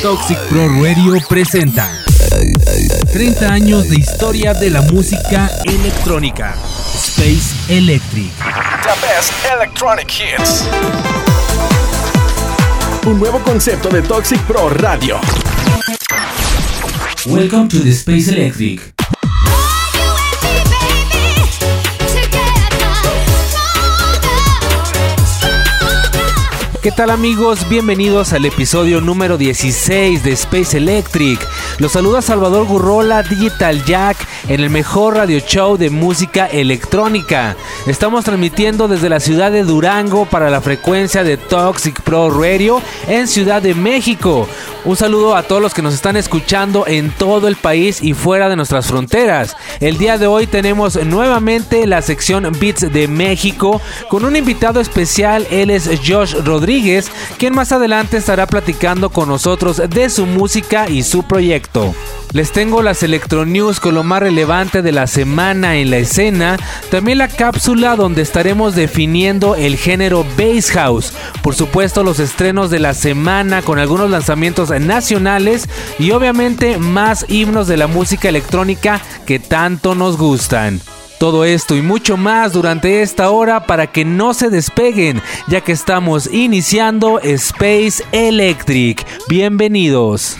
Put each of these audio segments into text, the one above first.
Toxic Pro Radio presenta 30 años de historia de la música electrónica. Space Electric. The best electronic hits. Un nuevo concepto de Toxic Pro Radio. Welcome to the Space Electric. ¿Qué tal amigos? Bienvenidos al episodio número 16 de Space Electric. Los saluda Salvador Gurrola, Digital Jack, en el mejor radio show de música electrónica. Estamos transmitiendo desde la ciudad de Durango para la frecuencia de Toxic Pro Radio en Ciudad de México. Un saludo a todos los que nos están escuchando en todo el país y fuera de nuestras fronteras. El día de hoy tenemos nuevamente la sección Beats de México con un invitado especial. Él es Josh Rodríguez, quien más adelante estará platicando con nosotros de su música y su proyecto. Les tengo las Electro News con lo más relevante de la semana en la escena, también la cápsula donde estaremos definiendo el género Bass House, por supuesto los estrenos de la semana con algunos lanzamientos nacionales y obviamente más himnos de la música electrónica que tanto nos gustan. Todo esto y mucho más durante esta hora para que no se despeguen, ya que estamos iniciando Space Electric. Bienvenidos.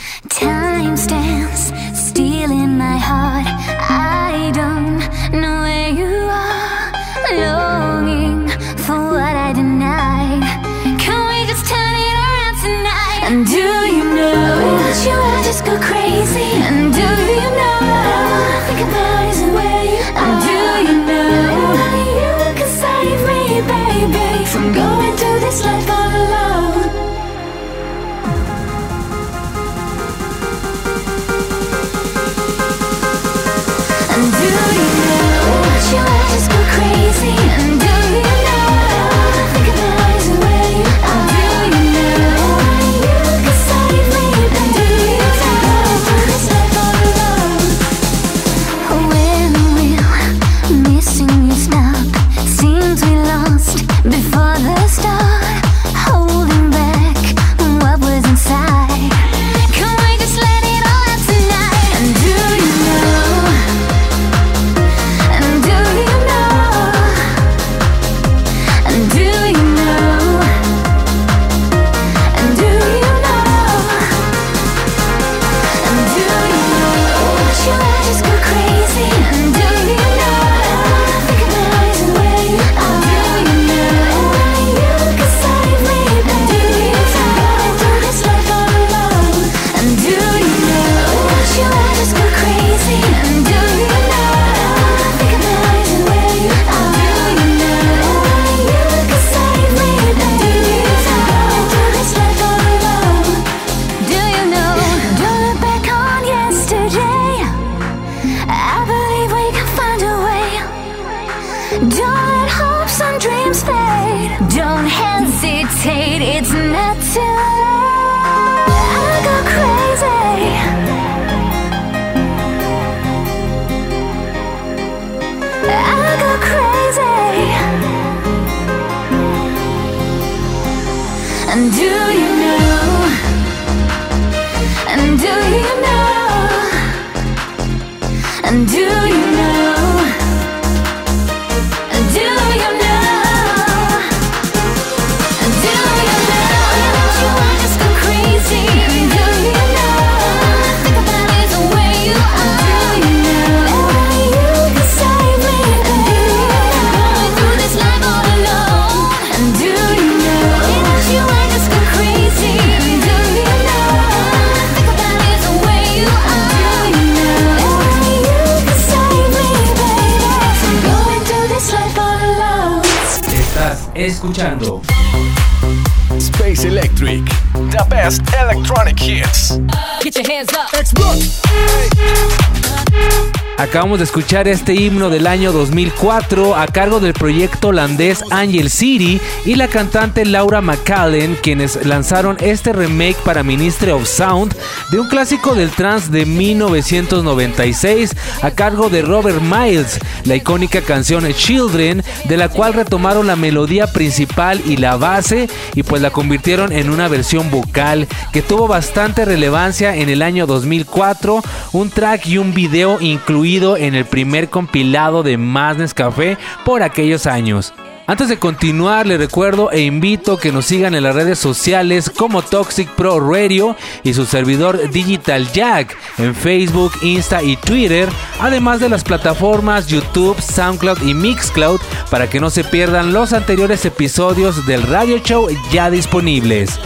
Dreams fade. Don't hesitate, it's not too late. Best electronic hits. Get your hands up. Acabamos de escuchar este himno del año 2004 a cargo del proyecto holandés Angel City y la cantante Laura McCallen, quienes lanzaron este remake para Ministry of Sound de un clásico del trance de 1996 a cargo de Robert Miles, la icónica canción Children, de la cual retomaron la melodía principal y la base y pues la convirtieron en una versión vocal que tuvo bastante relevancia en el año 2004, un track y un video incluido en el primer compilado de Más Café por aquellos años. Antes de continuar, les recuerdo e invito que nos sigan en las redes sociales como Toxic Pro Radio y su servidor Digital Jack en Facebook, Insta y Twitter, además de las plataformas YouTube, SoundCloud y Mixcloud para que no se pierdan los anteriores episodios del radio show ya disponibles.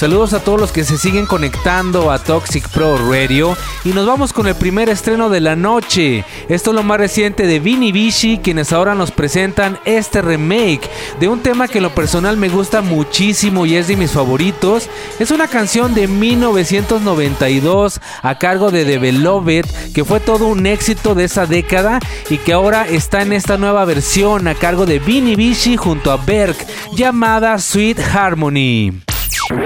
Saludos a todos los que se siguen conectando a Toxic Pro Radio y nos vamos con el primer estreno de la noche. Esto es lo más reciente de Vini Vici, quienes ahora nos presentan este remake de un tema que en lo personal me gusta muchísimo y es de mis favoritos. Es una canción de 1992 a cargo de The Beloved, que fue todo un éxito de esa década y que ahora está en esta nueva versión a cargo de Vini Vici junto a Berg llamada Sweet Harmony. Is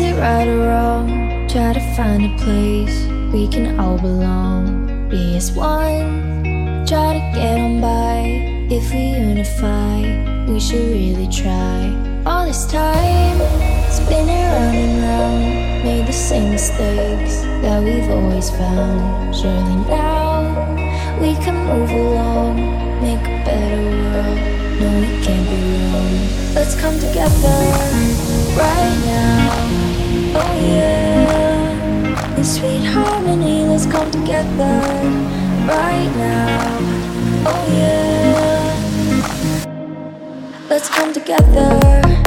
it right or wrong? Try to find a place we can all belong. Be as one. Try to get on by. If we unify, we should really try. All this time, spinning round and round, made the same mistakes that we've always found. Surely now we can move along, make a better world. No, we can't be wrong. Let's come together right now. Oh yeah. In sweet harmony, let's come together right now. Oh yeah. Let's come together.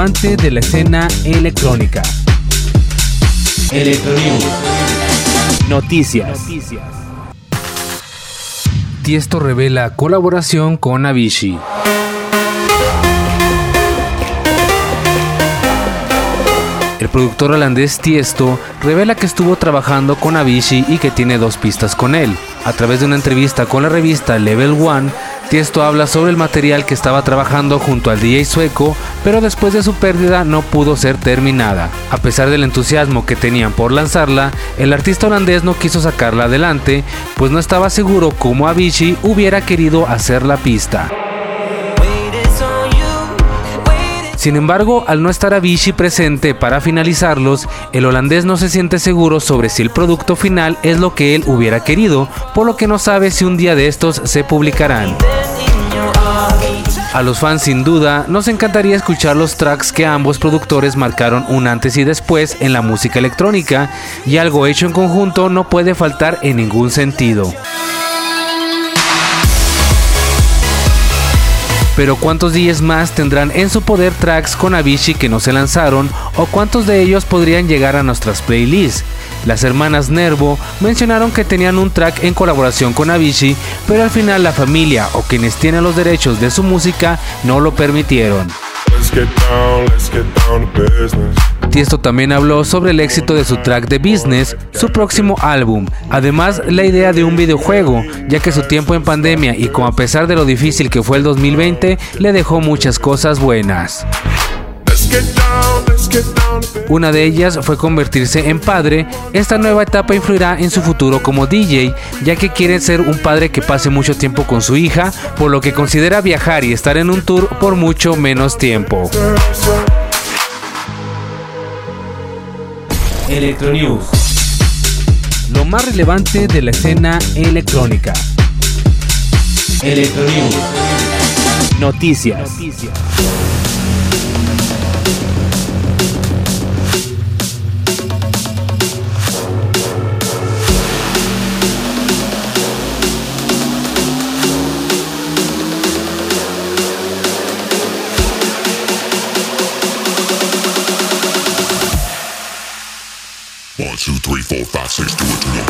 Relevante de la escena electrónica. Electronews. Noticias. Tiesto revela colaboración con Avicii. El productor holandés Tiesto revela que estuvo trabajando con Avicii y que tiene dos pistas con él. A través de una entrevista con la revista Level One, Tiesto habla sobre el material que estaba trabajando junto al DJ sueco pero después de su pérdida no pudo ser terminada. A pesar del entusiasmo que tenían por lanzarla, el artista holandés no quiso sacarla adelante, pues no estaba seguro cómo Avicii hubiera querido hacer la pista. Sin embargo, al no estar Avicii presente para finalizarlos, el holandés no se siente seguro sobre si el producto final es lo que él hubiera querido, por lo que no sabe si un día de estos se publicarán. A los fans sin duda nos encantaría escuchar los tracks que ambos productores marcaron un antes y después en la música electrónica, y algo hecho en conjunto no puede faltar en ningún sentido. Pero ¿cuántos días más tendrán en su poder tracks con Avicii que no se lanzaron o cuántos de ellos podrían llegar a nuestras playlists? Las hermanas Nervo mencionaron que tenían un track en colaboración con Avicii, pero al final la familia o quienes tienen los derechos de su música no lo permitieron. Tiesto también habló sobre el éxito de su track de Business, su próximo álbum, además la idea de un videojuego, ya que su tiempo en pandemia y como a pesar de lo difícil que fue el 2020, le dejó muchas cosas buenas. Una de ellas fue convertirse en padre. Esta nueva etapa influirá en su futuro como DJ, ya que quiere ser un padre que pase mucho tiempo con su hija, por lo que considera viajar y estar en un tour por mucho menos tiempo. Electronews. Lo más relevante de la escena electrónica. Electronews. Noticias. One, four, five, six, do it to them.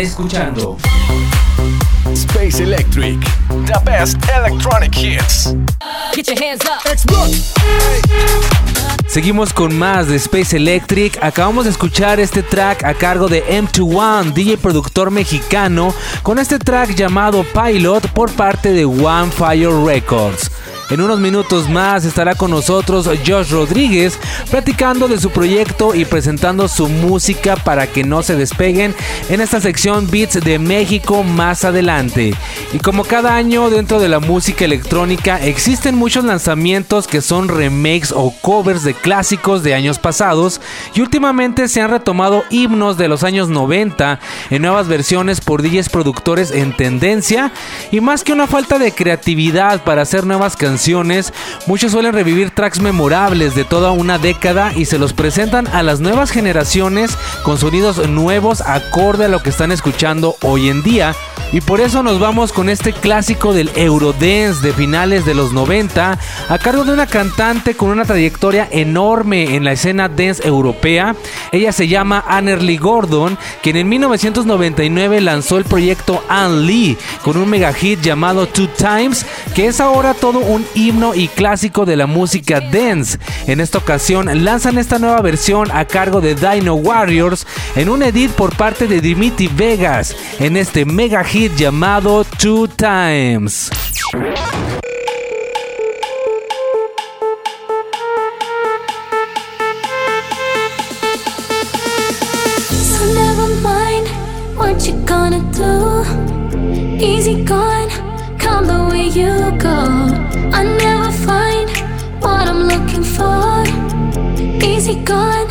Escuchando Space Electric. The best electronic hits. Get your hands up. Seguimos con más de Space Electric. Acabamos de escuchar este track a cargo de M21, DJ productor mexicano, con este track llamado Pilot por parte de One Fire Records. En unos minutos más estará con nosotros Josh Rodríguez platicando de su proyecto y presentando su música para que no se despeguen en esta sección Beats de México más adelante. Y como cada año dentro de la música electrónica existen muchos lanzamientos que son remakes o covers de clásicos de años pasados y últimamente se han retomado himnos de los años 90 en nuevas versiones por DJs productores en tendencia y más que una falta de creatividad para hacer nuevas canciones, muchos suelen revivir tracks memorables de toda una década y se los presentan a las nuevas generaciones con sonidos nuevos acorde a lo que están escuchando hoy en día. Y por eso nos vamos con este clásico del Eurodance de finales de los 90 a cargo de una cantante con una trayectoria enorme en la escena dance europea. Ella se llama Annerly Gordon, quien en 1999 lanzó el proyecto Anne Lee con un mega hit llamado Two Times, que es ahora todo un himno y clásico de la música dance. En esta ocasión lanzan esta nueva versión a cargo de Dino Warriors en un edit por parte de Dimitri Vegas en este mega hit llamado Two Times. Gone,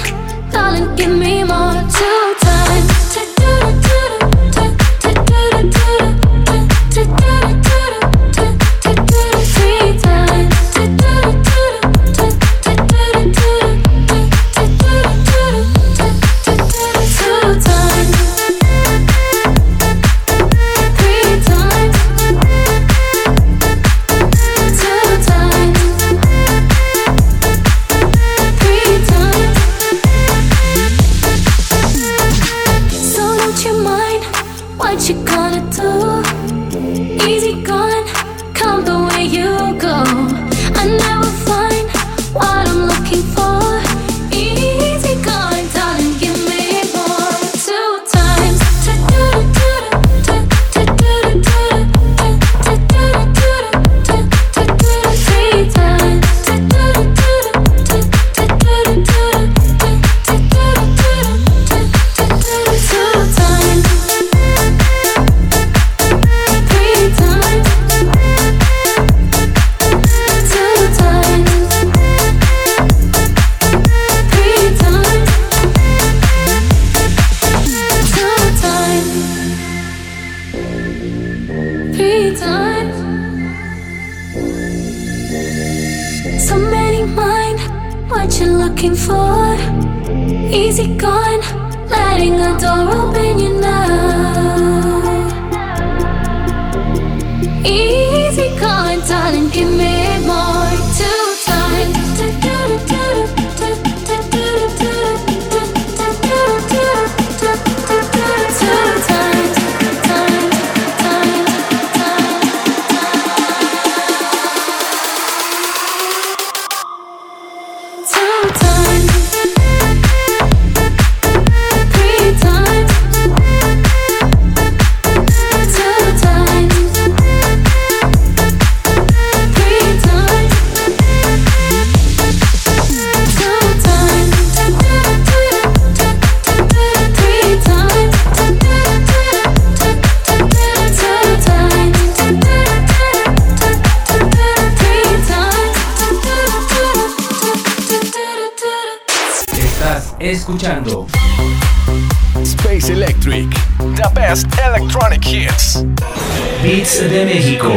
you're looking for. Easy gone, letting a door open you know. Easy gone, darling, give me escuchando Space Electric. The best electronic hits. Beats de México.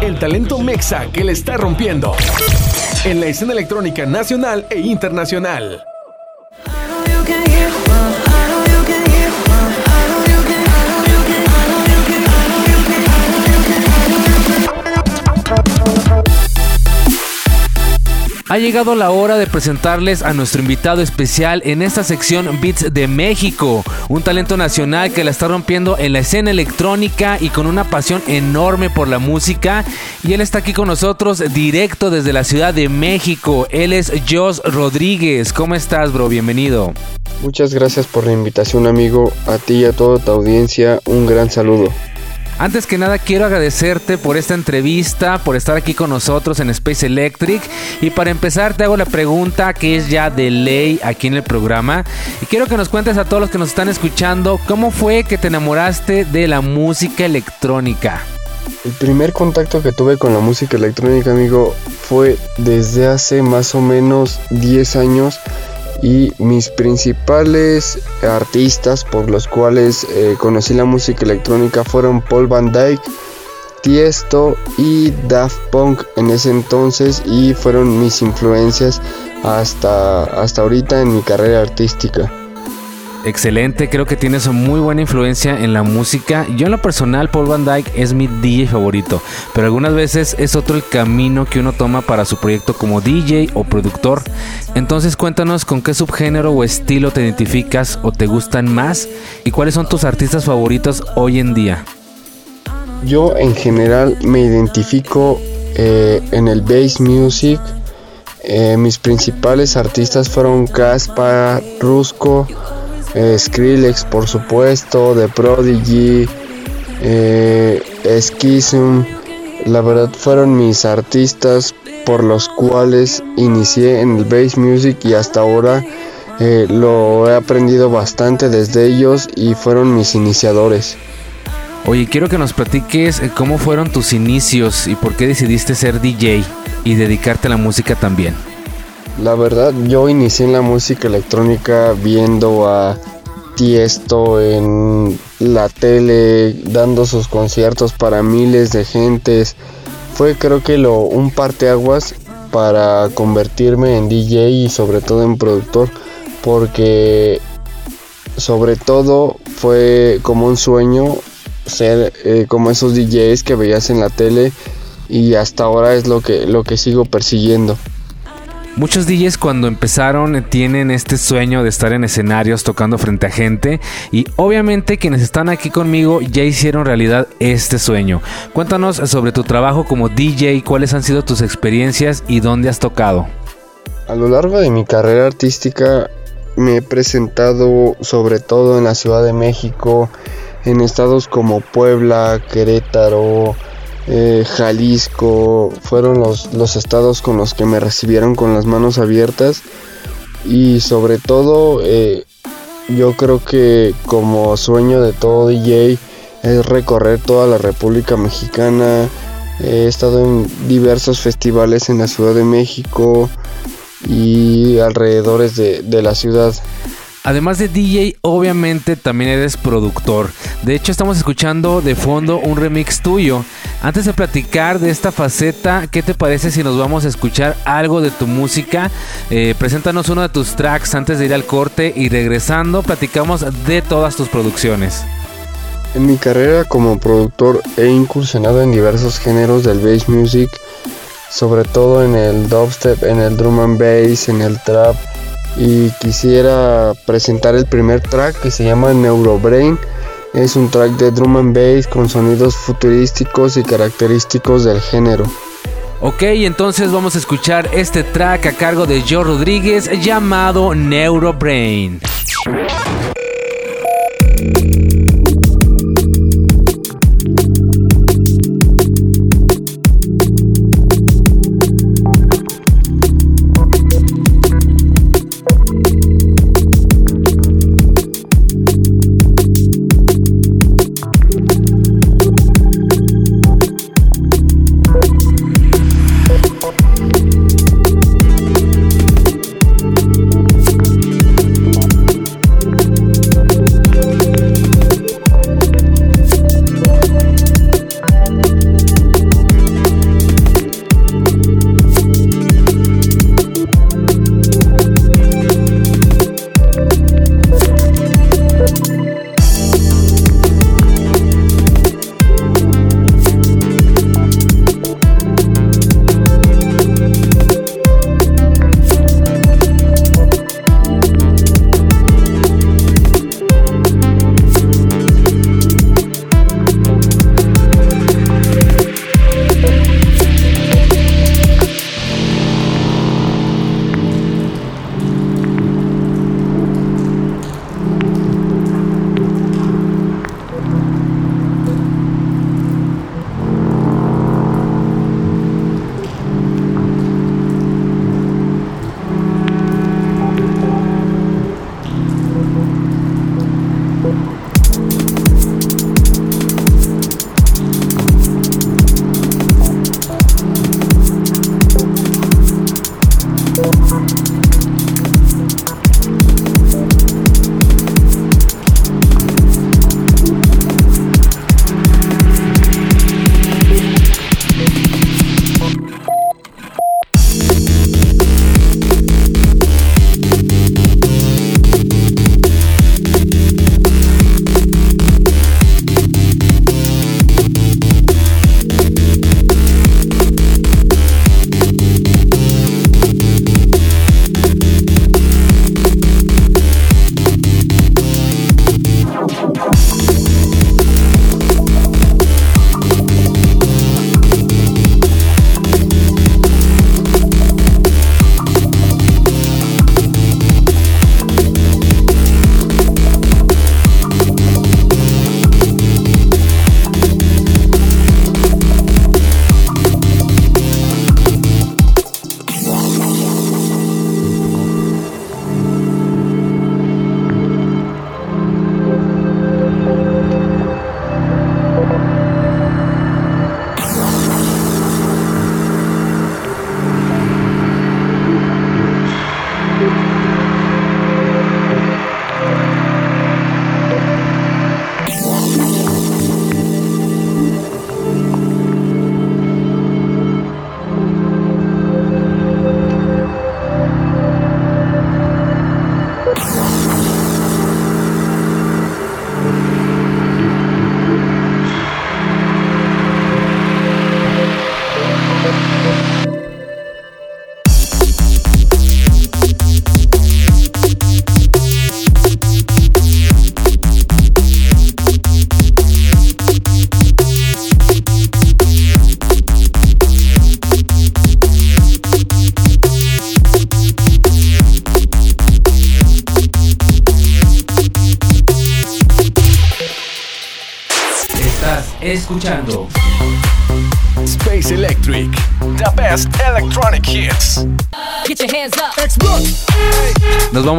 El talento mexa que le está rompiendo. En la escena electrónica nacional e internacional. Llegado la hora de presentarles a nuestro invitado especial en esta sección Beats de México, un talento nacional que la está rompiendo en la escena electrónica y con una pasión enorme por la música. Y él está aquí con nosotros directo desde la Ciudad de México. Él es Josh Rodríguez. ¿Cómo estás, bro? Bienvenido. Muchas gracias por la invitación amigo, a ti y a toda tu audiencia un gran saludo. Antes que nada quiero agradecerte por esta entrevista, por estar aquí con nosotros en Space Electric. Y para empezar te hago la pregunta que es ya de ley aquí en el programa. Y quiero que nos cuentes a todos los que nos están escuchando cómo fue que te enamoraste de la música electrónica. El primer contacto que tuve con la música electrónica, amigo, fue desde hace más o menos 10 años y mis principales artistas por los cuales eh, conocí la música electrónica fueron Paul Van Dyke, Tiesto y Daft Punk en ese entonces y fueron mis influencias hasta, hasta ahorita en mi carrera artística. Excelente, creo que tienes muy buena influencia en la música. Yo en lo personal, Paul Van Dyke es mi DJ favorito, pero algunas veces es otro el camino que uno toma para su proyecto como DJ o productor. Entonces cuéntanos con qué subgénero o estilo te identificas o te gustan más y cuáles son tus artistas favoritos hoy en día. Yo en general me identifico eh, en el bass music. Eh, mis principales artistas fueron Caspa, Rusco, eh, Skrillex por supuesto, The Prodigy, eh. La verdad fueron mis artistas por los cuales inicié en el bass music y hasta ahora eh, lo he aprendido bastante desde ellos y fueron mis iniciadores. Oye, quiero que nos platiques eh, cómo fueron tus inicios y por qué decidiste ser DJ y dedicarte a la música también. La verdad, yo inicié en la música electrónica viendo a Tiesto en la tele, dando sus conciertos para miles de gentes. Fue creo que lo un parteaguas para convertirme en DJ y sobre todo en productor, porque sobre todo fue como un sueño ser eh, como esos DJs que veías en la tele y hasta ahora es lo que lo que sigo persiguiendo. Muchos DJs cuando empezaron eh, tienen este sueño de estar en escenarios tocando frente a gente y obviamente quienes están aquí conmigo ya hicieron realidad este sueño. Cuéntanos sobre tu trabajo como DJ, cuáles han sido tus experiencias y dónde has tocado. A lo largo de mi carrera artística me he presentado sobre todo en la Ciudad de México, en estados como Puebla, Querétaro, eh, Jalisco, fueron los, los estados con los que me recibieron con las manos abiertas y sobre todo eh, yo creo que como sueño de todo DJ es recorrer toda la República Mexicana, he estado en diversos festivales en la Ciudad de México y alrededores de, de la ciudad. Además de DJ, obviamente también eres productor. De hecho, estamos escuchando de fondo un remix tuyo. Antes de platicar de esta faceta, ¿qué te parece si nos vamos a escuchar algo de tu música? Eh, preséntanos uno de tus tracks antes de ir al corte y regresando platicamos de todas tus producciones. En mi carrera como productor he incursionado en diversos géneros del bass music, sobre todo en el dubstep, en el drum and bass, en el trap y quisiera presentar el primer track que se llama Neurobrain. Es un track de drum and bass con sonidos futurísticos y característicos del género. Ok, entonces vamos a escuchar este track a cargo de Joe Rodríguez llamado Neurobrain.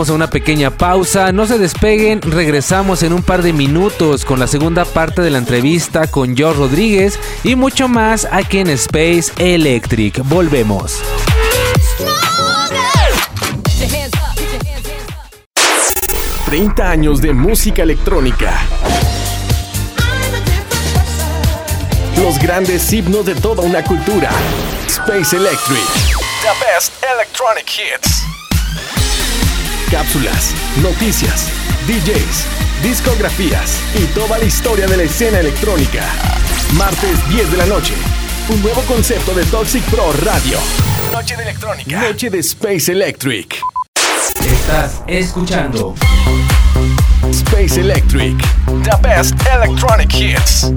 Vamos a una pequeña pausa, no se despeguen, regresamos en un par de minutos con la segunda parte de la entrevista con George Rodríguez y mucho más aquí en Space Electric. Volvemos. 30 años de música electrónica. Los grandes himnos de toda una cultura. Space Electric. The best electronic hits. Cápsulas, noticias, DJs, discografías y toda la historia de la escena electrónica. Martes 10 de la noche. Un nuevo concepto de Toxic Pro Radio. Noche de electrónica. Noche de Space Electric. Estás escuchando Space Electric. The best electronic hits.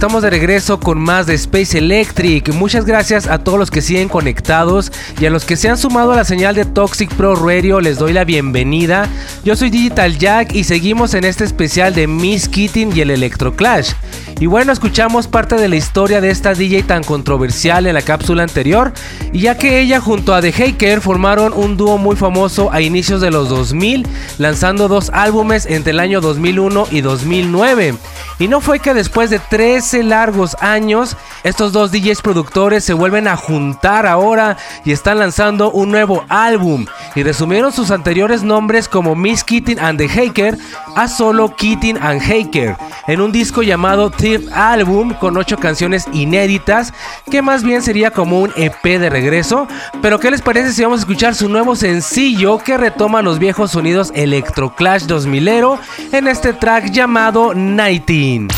Estamos de regreso con más de Space Electric. Muchas gracias a todos los que siguen conectados y a los que se han sumado a la señal de Toxic Pro Radio. Les doy la bienvenida. Yo soy Digital Jack y seguimos en este especial de Miss Keating y el Electro Clash. Y bueno, escuchamos parte de la historia de esta DJ tan controversial en la cápsula anterior, y ya que ella junto a The Haker formaron un dúo muy famoso a inicios de los 2000, lanzando dos álbumes entre el año 2001 y 2009. Y no fue que después de 13 largos años, estos dos DJs productores se vuelven a juntar ahora y están lanzando un nuevo álbum. Y resumieron sus anteriores nombres como Miss Keating and the Haker a solo Keating and Haker, en un disco llamado Third Album con 8 canciones inéditas, que más bien sería como un EP de regreso. Pero ¿qué les parece si vamos a escuchar su nuevo sencillo que retoma los viejos sonidos Electro Clash 2000 en este track llamado 19?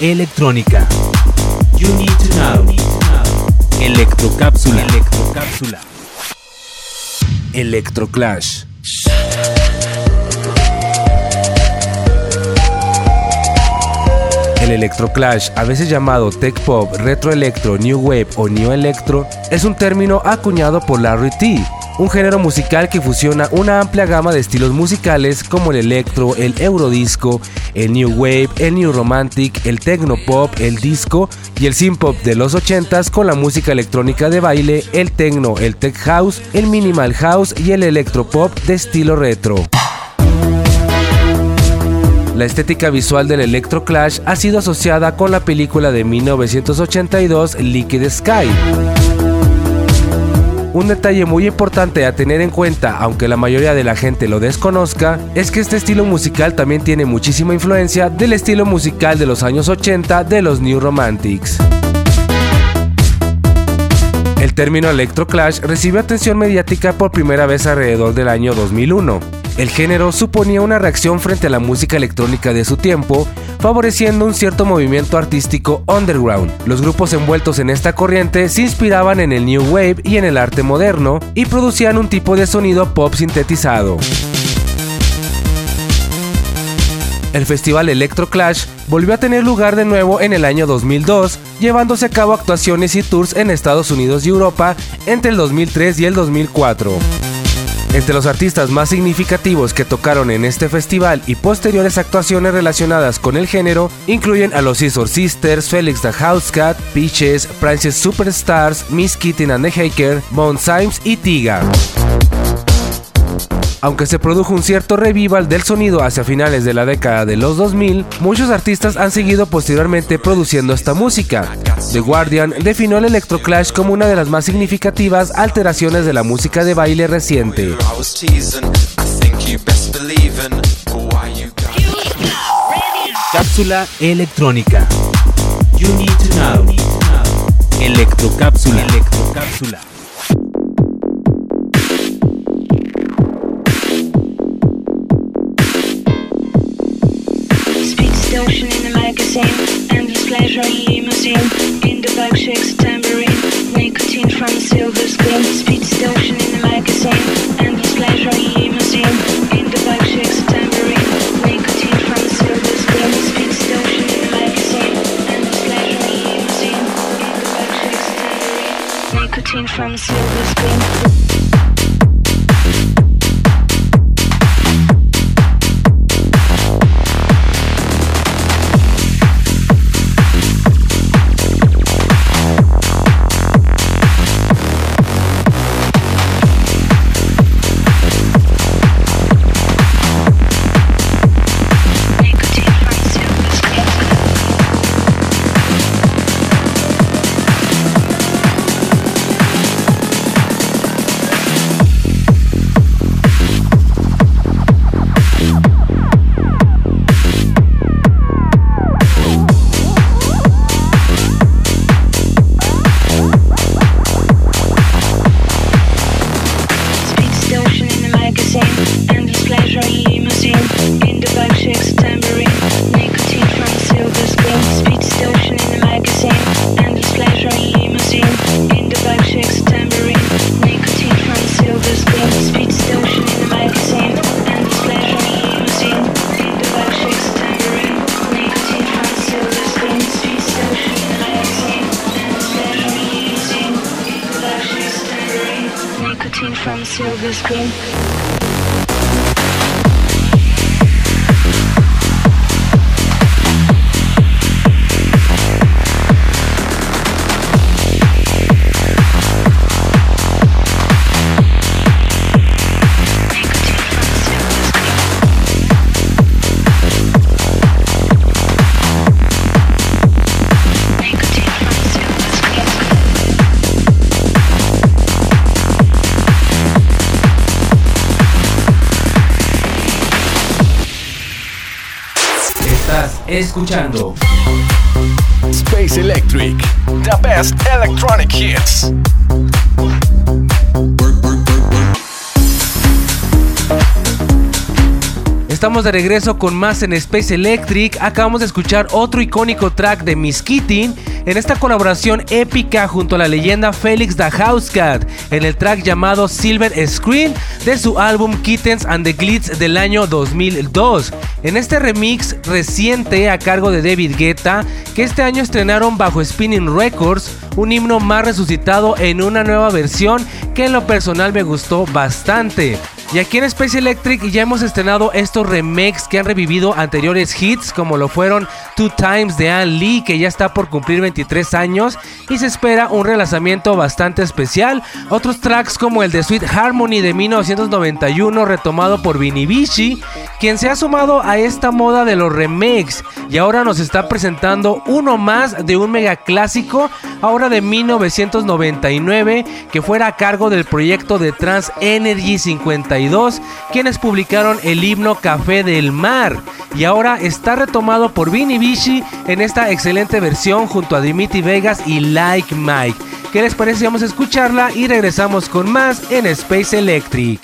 Electrónica. You. Electrocápsula. Electrocápsula. Electroclash. El electroclash, a veces llamado tech pop, retro electro, new wave o neo electro, es un término acuñado por Larry T, un género musical que fusiona una amplia gama de estilos musicales como el electro, el eurodisco, el new wave, el new romantic, el techno pop, el disco y el synth pop de los 80s con la música electrónica de baile, el techno, el tech house, el minimal house y el electro pop de estilo retro. La estética visual del Electro Clash ha sido asociada con la película de 1982 Liquid Sky. Un detalle muy importante a tener en cuenta, aunque la mayoría de la gente lo desconozca, es que este estilo musical también tiene muchísima influencia del estilo musical de los años 80 de los New Romantics. El término electroclash recibió atención mediática por primera vez alrededor del año 2001. El género suponía una reacción frente a la música electrónica de su tiempo, favoreciendo un cierto movimiento artístico underground. Los grupos envueltos en esta corriente se inspiraban en el New Wave y en el arte moderno y producían un tipo de sonido pop sintetizado. El festival Electroclash volvió a tener lugar de nuevo en el año 2002, llevándose a cabo actuaciones y tours en Estados Unidos y Europa entre el 2003 y el 2004. Entre los artistas más significativos que tocaron en este festival y posteriores actuaciones relacionadas con el género incluyen a los Scissor Sisters, Felix the Housecat, Peaches, Princess Superstars, Miss Kitty and the Haker, Bone Symes y Tiga. Aunque se produjo un cierto revival del sonido hacia finales de la década de los 2000, muchos artistas han seguido posteriormente produciendo esta música. The Guardian definió el electroclash como una de las más significativas alteraciones de la música de baile reciente. Cápsula electrónica. Electrocápsula. Electrocápsula. In the magazine, endless pleasure in limousine. In the back shakes tambourine, nicotine from a silver screen. Speed station in the magazine, endless pleasure in limousine. In the back shakes tambourine, nicotine from a silver screen. Speed station in the magazine, endless pleasure in limousine. In the back shakes tambourine, nicotine from a silver screen. Escuchando Space Electric. The best electronic hits. estamos de regreso con más en Space Electric. Acabamos de escuchar otro icónico track de Miss Kitty en esta colaboración épica junto a la leyenda Felix the Housecat en el track llamado Silver Screen de su álbum Kittens and the Glitz del año 2002. En este remix reciente a cargo de David Guetta, que este año estrenaron bajo Spinning Records, un himno más resucitado en una nueva versión que en lo personal me gustó bastante. Y aquí en Space Electric ya hemos estrenado estos remakes que han revivido anteriores hits como lo fueron Two Times de Ann Lee que ya está por cumplir 23 años y se espera un relanzamiento bastante especial. Otros tracks como el de Sweet Harmony de 1991 retomado por Vinny Vici, quien se ha sumado a esta moda de los remakes y ahora nos está presentando uno más de un mega clásico, ahora de 1999 que fuera a cargo del proyecto de Trans Energy 50 quienes publicaron el himno Café del Mar y ahora está retomado por Vinny Vici en esta excelente versión junto a Dimitri Vegas y Like Mike. ¿Qué les parece? Vamos a escucharla y regresamos con más en Space Electric.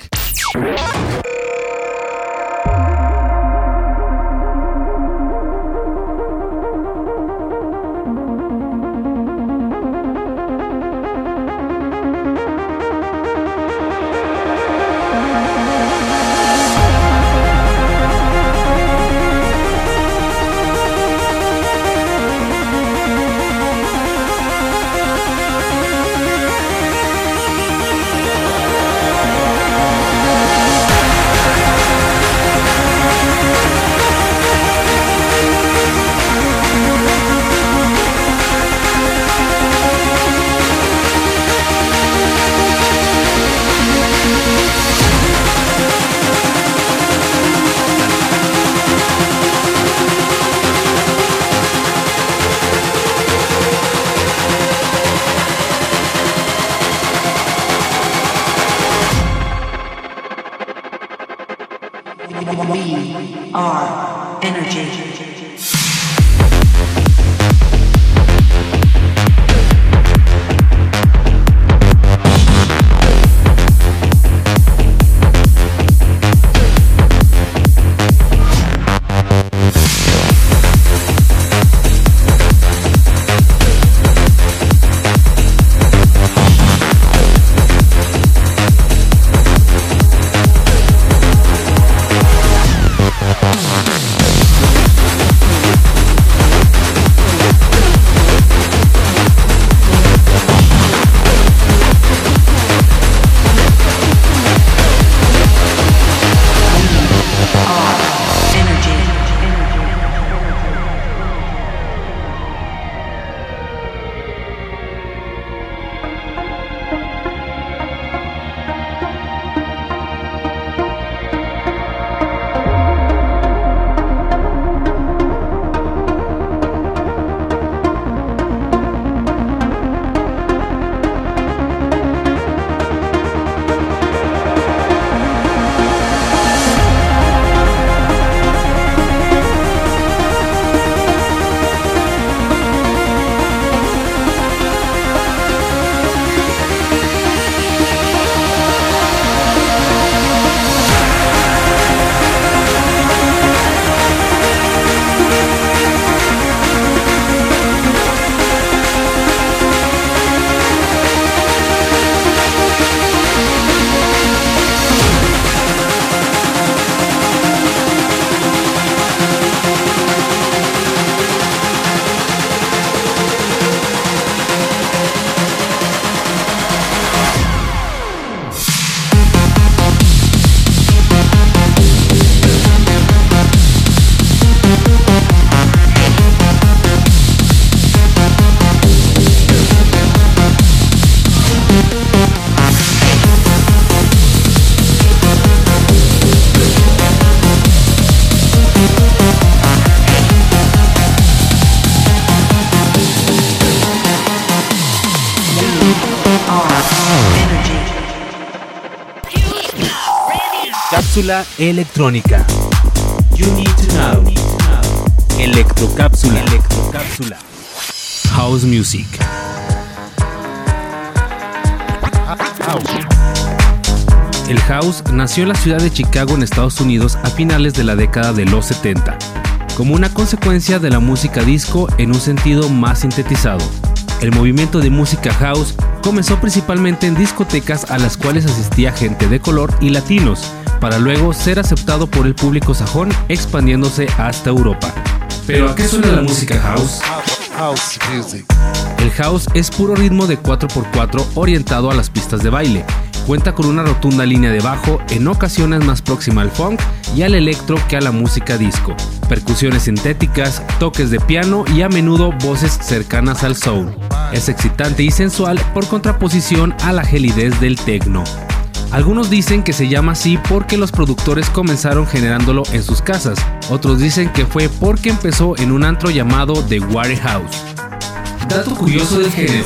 Electrónica. You need to know. Electrocápsula. Electrocápsula. House music. El house nació en la ciudad de Chicago en Estados Unidos a finales de la década de los 70, como una consecuencia de la música disco en un sentido más sintetizado. El movimiento de música house comenzó principalmente en discotecas a las cuales asistía gente de color y latinos, para luego ser aceptado por el público sajón expandiéndose hasta Europa. ¿Pero a qué suena la música house? El house es puro ritmo de 4x4 orientado a las pistas de baile. Cuenta con una rotunda línea de bajo, en ocasiones más próxima al funk y al electro que a la música disco. Percusiones sintéticas, toques de piano y a menudo voces cercanas al soul. Es excitante y sensual por contraposición a la gelidez del techno. Algunos dicen que se llama así porque los productores comenzaron generándolo en sus casas. Otros dicen que fue porque empezó en un antro llamado The Warehouse. Dato curioso del género.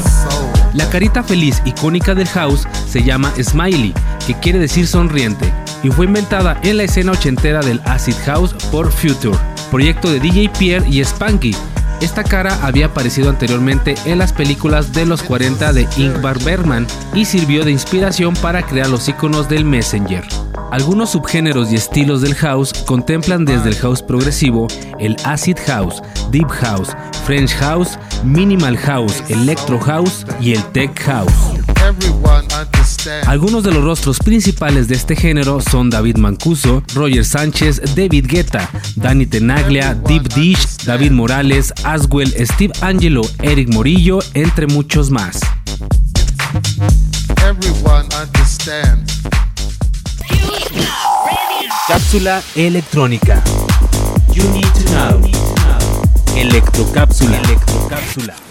La carita feliz icónica del house se llama Smiley, que quiere decir sonriente, y fue inventada en la escena ochentera del Acid House por Future, proyecto de DJ Pierre y Spanky. Esta cara había aparecido anteriormente en las películas de los 40 de Ingvar Bergman y sirvió de inspiración para crear los iconos del Messenger. Algunos subgéneros y estilos del house contemplan desde el house progresivo, el acid house, deep house, french house, minimal house, electro house y el tech house. Algunos de los rostros principales de este género son David Mancuso, Roger Sánchez, David Guetta, Danny Tenaglia, Deep Dish, David Morales, Aswell, Steve Angelo, Eric Morillo, entre muchos más. Cápsula electrónica. You need to know. Electrocápsula. Electrocápsula.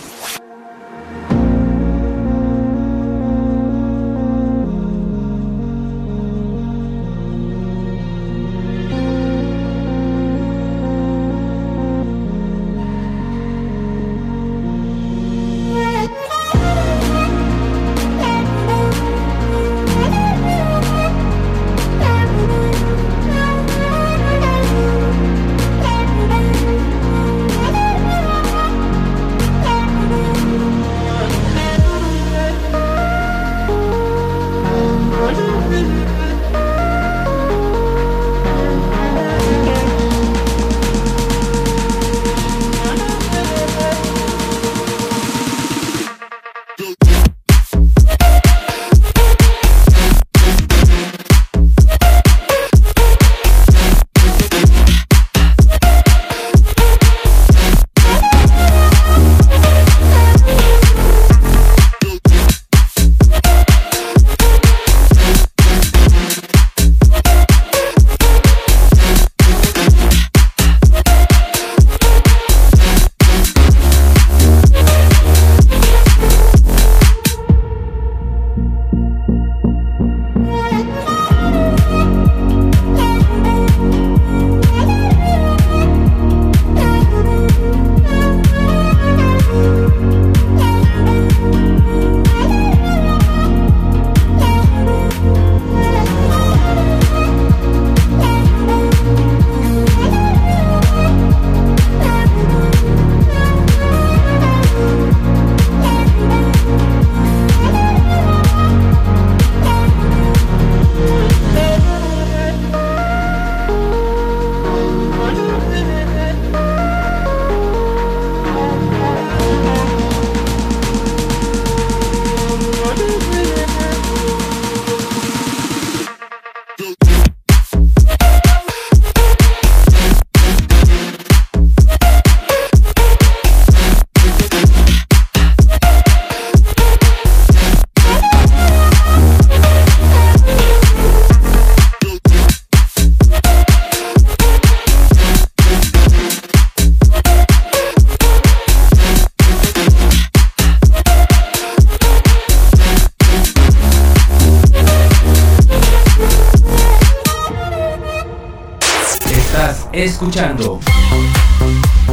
Escuchando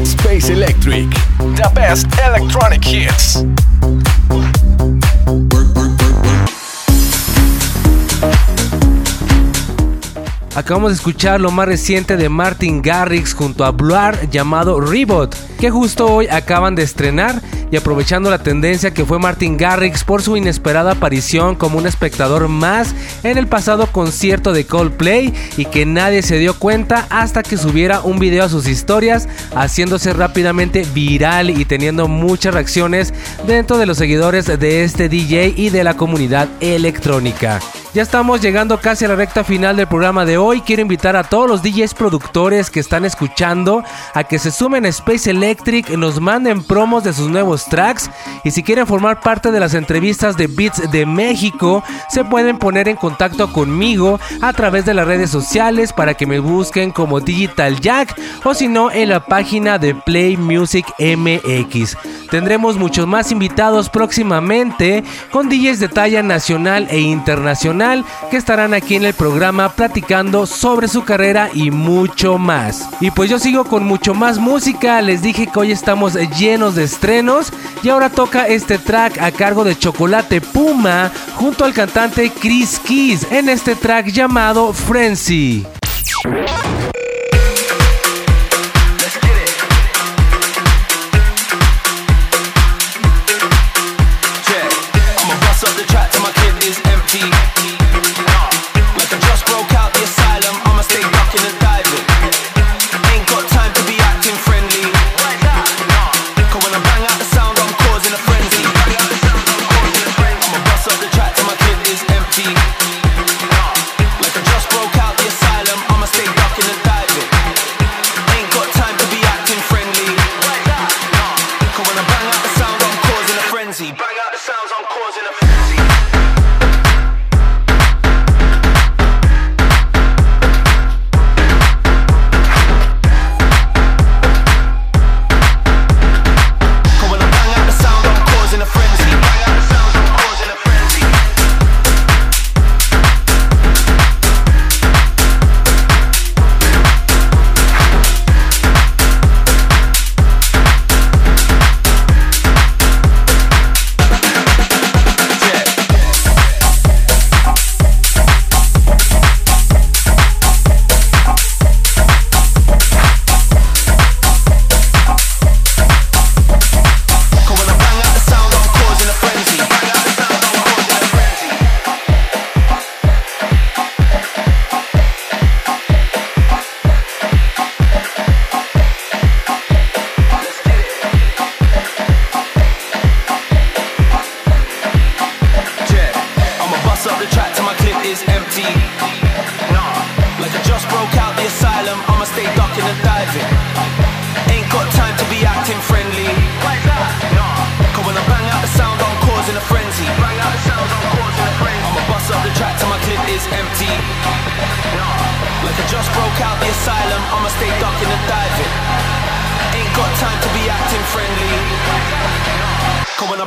Space Electric. The best electronic hits. Acabamos de escuchar lo más reciente de Martin Garrix junto a Blur llamado Rebot, que justo hoy acaban de estrenar y aprovechando la tendencia que fue Martin Garrix por su inesperada aparición como un espectador más en el pasado concierto de Coldplay y que nadie se dio cuenta hasta que subiera un video a sus historias haciéndose rápidamente viral y teniendo muchas reacciones dentro de los seguidores de este DJ y de la comunidad electrónica. Ya estamos llegando casi a la recta final del programa de hoy. Quiero invitar a todos los DJs productores que están escuchando a que se sumen a Space Electric, nos manden promos de sus nuevos tracks y si quieren formar parte de las entrevistas de Beats de México, se pueden poner en contacto conmigo a través de las redes sociales para que me busquen como Digital Jack o si no en la página de Play Music MX. Tendremos muchos más invitados próximamente con DJs de talla nacional e internacional que estarán aquí en el programa platicando sobre su carrera y mucho más. Y pues yo sigo con mucho más música, les dije que hoy estamos llenos de estrenos y ahora toca este track a cargo de Chocolate Puma junto al cantante Chris Keys en este track llamado Frenzy.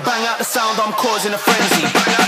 Bang out the sound, I'm causing a frenzy.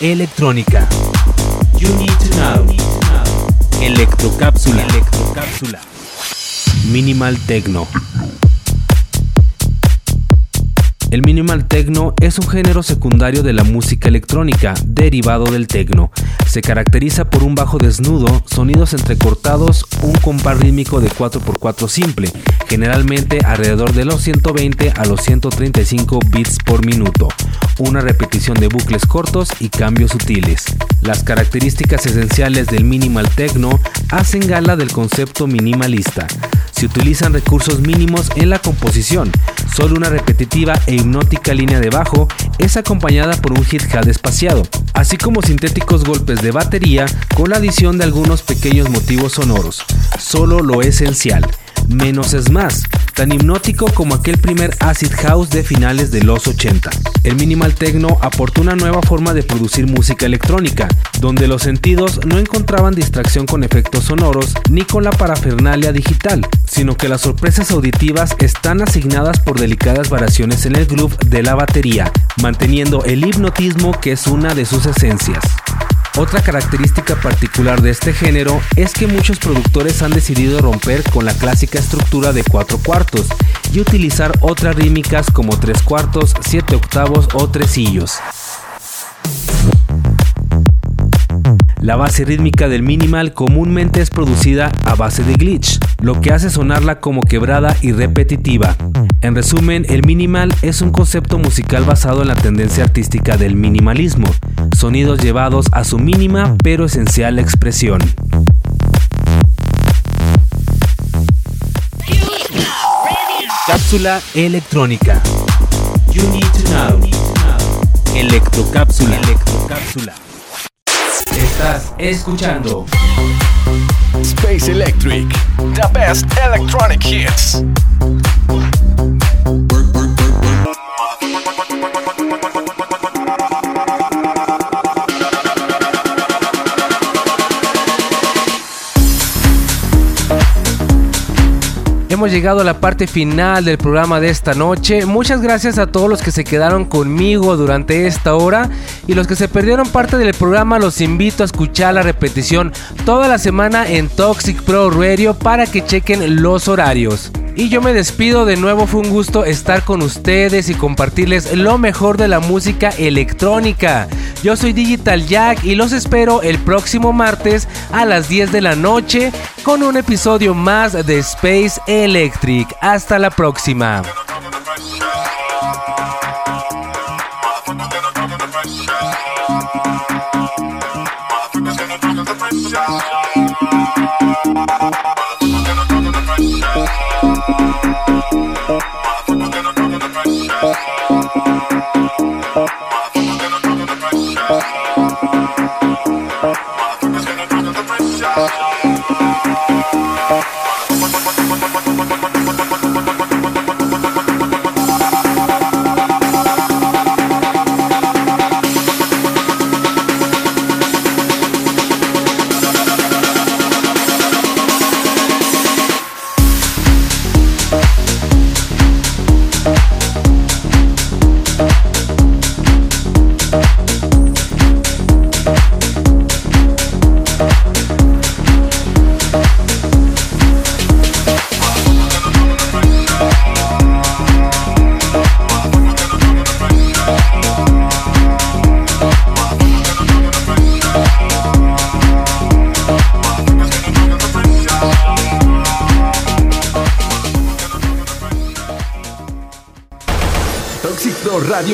Electrónica. You need to know. Electrocápsula. Electrocápsula. Minimal Techno. El minimal techno es un género secundario de la música electrónica, derivado del techno. Se caracteriza por un bajo desnudo, sonidos entrecortados, un compás rítmico de 4x4 simple, generalmente alrededor de los 120 a los 135 bits por minuto, una repetición de bucles cortos y cambios sutiles. Las características esenciales del minimal techno hacen gala del concepto minimalista. Se utilizan recursos mínimos en la composición, solo una repetitiva e hipnótica línea de bajo es acompañada por un hi-hat espaciado, así como sintéticos golpes de batería con la adición de algunos pequeños motivos sonoros, solo lo esencial. Menos es más, tan hipnótico como aquel primer acid house de finales de los 80. El minimal techno aportó una nueva forma de producir música electrónica, donde los sentidos no encontraban distracción con efectos sonoros ni con la parafernalia digital, sino que las sorpresas auditivas están asignadas por delicadas variaciones en el groove de la batería, manteniendo el hipnotismo que es una de sus esencias. Otra característica particular de este género es que muchos productores han decidido romper con la clásica estructura de cuatro cuartos y utilizar otras rítmicas como tres cuartos, siete octavos o tresillos. La base rítmica del minimal comúnmente es producida a base de glitch, lo que hace sonarla como quebrada y repetitiva. En resumen, el minimal es un concepto musical basado en la tendencia artística del minimalismo, sonidos llevados a su mínima pero esencial expresión. Cápsula electrónica. Electrocápsula. Electrocápsula. Estás escuchando Space Electric. The best electronic hits. Hemos llegado a la parte final del programa de esta noche. Muchas gracias a todos los que se quedaron conmigo durante esta hora y los que se perdieron parte del programa los invito a escuchar la repetición toda la semana en Toxic Pro Radio para que chequen los horarios. Y yo me despido de nuevo, fue un gusto estar con ustedes y compartirles lo mejor de la música electrónica. Yo soy Digital Jack y los espero el próximo martes a las 10 de la noche con un episodio más de Space Electric. Hasta la próxima.